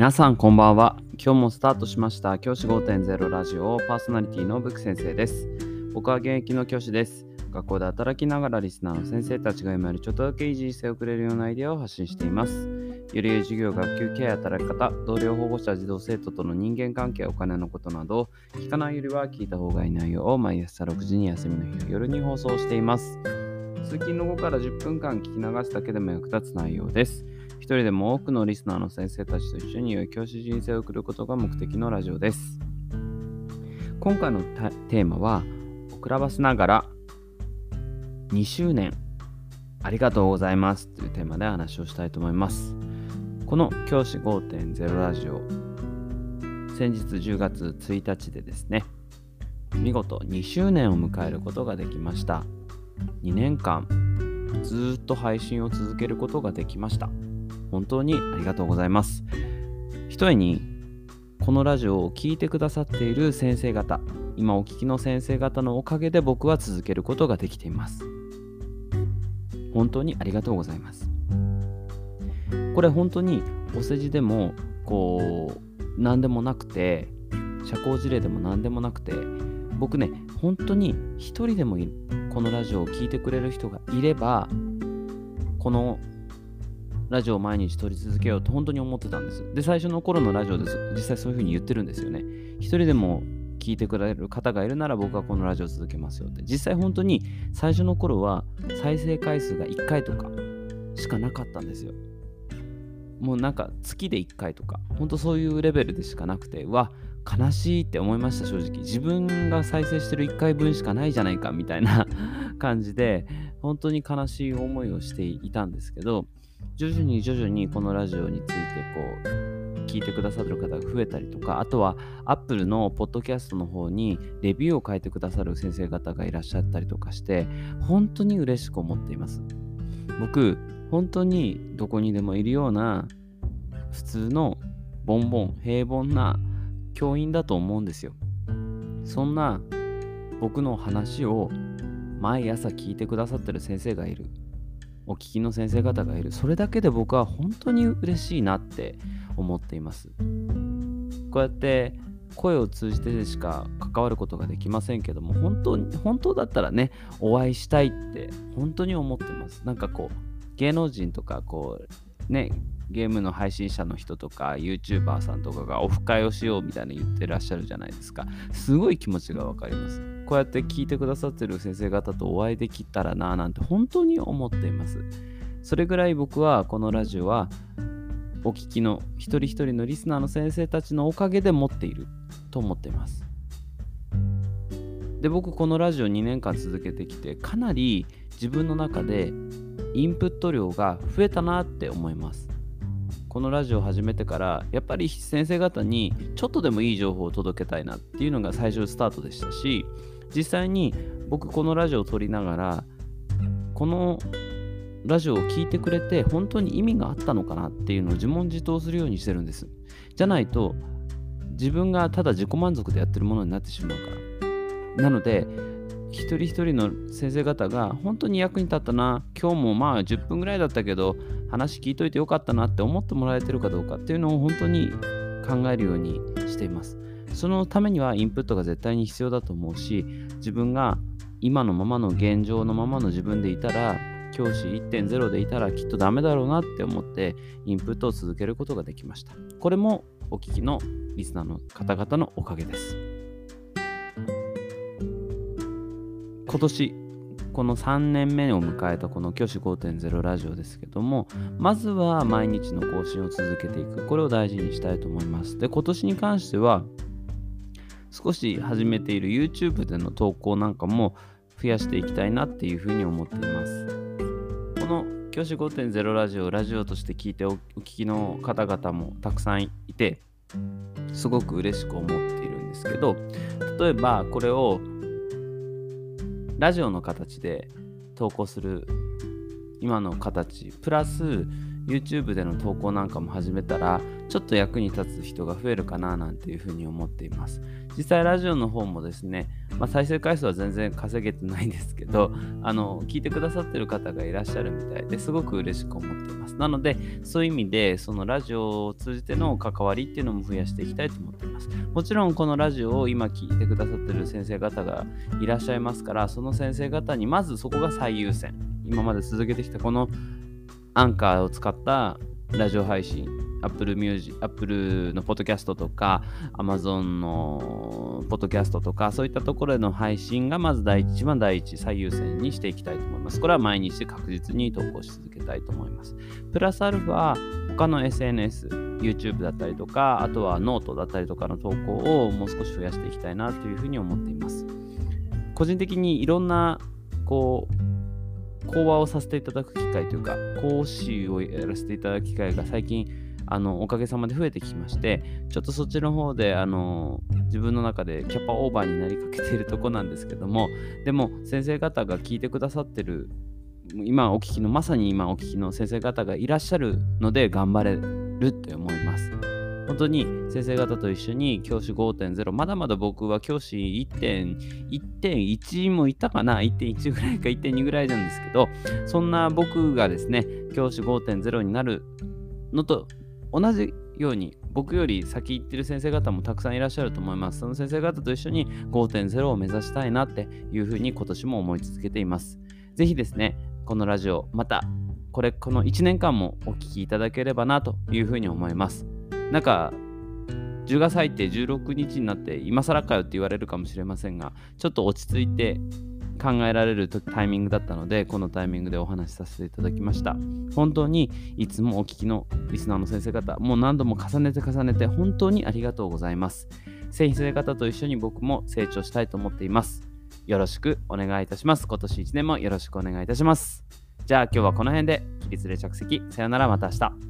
皆さんこんばんは。今日もスタートしました。教師5.0ラジオパーソナリティのブク先生です。僕は現役の教師です。学校で働きながらリスナーの先生たちが今よりちょっとだけいい人生を送れるようなアイデアを発信しています。より良い授業、学級ケア、働き方、同僚保護者、児童生徒との人間関係、お金のことなど、聞かないよりは聞いた方がいい内容を毎朝6時に休みの日の夜に放送しています。通勤の後から10分間聞き流すだけでも役立つ内容です。一人でも多くのリスナーの先生たちと一緒に良い教師人生を送ることが目的のラジオです。今回のテーマは、遅らばせながら2周年ありがとうございますというテーマで話をしたいと思います。この教師5.0ラジオ、先日10月1日でですね、見事2周年を迎えることができました。2年間ずっと配信を続けることができました。本当にありがとうございます。ひとえにこのラジオを聴いてくださっている先生方、今お聞きの先生方のおかげで僕は続けることができています。本当にありがとうございます。これ本当にお世辞でもこう何でもなくて社交辞令でも何でもなくて僕ね本当に一人でもこのラジオを聴いてくれる人がいればこのラジオを毎日撮り続けようと本当に思ってたんです。で、最初の頃のラジオです。実際そういうふうに言ってるんですよね。一人でも聞いてくれる方がいるなら僕はこのラジオを続けますよって。実際本当に最初の頃は再生回数が1回とかしかなかったんですよ。もうなんか月で1回とか、本当そういうレベルでしかなくて、うわ、悲しいって思いました、正直。自分が再生してる1回分しかないじゃないかみたいな感じで、本当に悲しい思いをしていたんですけど、徐々に徐々にこのラジオについてこう、聞いてくださる方が増えたりとか、あとは Apple のポッドキャストの方にレビューを書いてくださる先生方がいらっしゃったりとかして、本当に嬉しく思っています。僕、本当にどこにでもいるような普通のボンボン平凡な教員だと思うんですよそんな僕の話を毎朝聞いてくださってる先生がいるお聞きの先生方がいる。それだけで僕は本当に嬉しいなって思っています。こうやって声を通じてしか関わることができませんけども本当に本当だったらねお会いしたいって本当に思ってます。なんかこう芸能人とかこうねゲームの配信者の人とか YouTuber さんとかがオフ会をしようみたいな言ってらっしゃるじゃないですか。すごい気持ちがわかります。こうやって聞いてくださってる先生方とお会いできたらななんて本当に思っています。それぐらい僕はこのラジオはお聞きの一人一人のリスナーの先生たちのおかげで持っていると思っています。で僕このラジオ2年間続けてきてかなり自分の中でインプット量が増えたなって思います。このラジオを始めてからやっぱり先生方にちょっとでもいい情報を届けたいなっていうのが最初スタートでしたし実際に僕このラジオを撮りながらこのラジオを聴いてくれて本当に意味があったのかなっていうのを自問自答するようにしてるんです。じゃないと自分がただ自己満足でやってるものになってしまうから。なので一人一人の先生方が本当に役に立ったな今日もまあ10分ぐらいだったけど話聞いといてよかったなって思ってもらえてるかどうかっていうのを本当に考えるようにしています。そのためにはインプットが絶対に必要だと思うし自分が今のままの現状のままの自分でいたら教師1.0でいたらきっとダメだろうなって思ってインプットを続けることができました。これもお聞きのリスナーの方々のおかげです。今年この3年目を迎えたこの教師5.0ラジオですけどもまずは毎日の更新を続けていく。これを大事にしたいと思います。で今年に関しては少し始めている YouTube での投稿なんかも増やしていきたいなっていうふうに思っています。この教師5.0ラジオラジオとして聞いてお聞きの方々もたくさんいてすごく嬉しく思っているんですけど例えばこれをラジオの形で投稿する今の形プラス YouTube での投稿なんかも始めたらちょっと役に立つ人が増えるかななんていうふうに思っています。実際ラジオの方もですね、まあ、再生回数は全然稼げてないんですけど あの聞いてくださってる方がいらっしゃるみたいですごく嬉しく思っています。なのでそういう意味でそのラジオを通じての関わりっていうのも増やしていきたいと思っています。もちろんこのラジオを今聞いてくださってる先生方がいらっしゃいますからその先生方にまずそこが最優先。今まで続けてきたこのアンカーを使ったラジオ配信、Apple Music、Apple のポッドキャストとか、Amazon のポッドキャストとか、そういったところでの配信がまず第一番第一、最優先にしていきたいと思います。これは毎日確実に投稿し続けたいと思います。プラスアルファ、他の SNS、YouTube だったりとか、あとはノートだったりとかの投稿をもう少し増やしていきたいなというふうに思っています。個人的にいろんなこう講話をさせていただく機会というか、講師をやらせていただく機会が最近、あのおかげさまで増えてきまして、ちょっとそっちの方であの自分の中でキャパオーバーになりかけているとこなんですけども、でも先生方が聞いてくださってる、今お聞きの、まさに今お聞きの先生方がいらっしゃるので頑張れるって思います。本当に先生方と一緒に教師5.0まだまだ僕は教師1.1もいたかな1.1ぐらいか1.2ぐらいなんですけどそんな僕がですね教師5.0になるのと同じように僕より先行ってる先生方もたくさんいらっしゃると思います。その先生方と一緒に5.0を目指したいなっていうふうに今年も思い続けています。ぜひですね、このラジオ、またこれ、この1年間もお聴きいただければなというふうに思います。なんか10月入って16日になって今更かよって言われるかもしれませんがちょっと落ち着いて考えられるタイミングだったのでこのタイミングでお話しさせていただきました。本当にいつもお聞きのリスナーの先生方もう何度も重ねて重ねて本当にありがとうございます。先生方と一緒に僕も成長したいと思っています。よろしくお願いいたします。今年1年もよろしくお願いいたします。じゃあ今日はこの辺で起立で着席。さよならまた明日。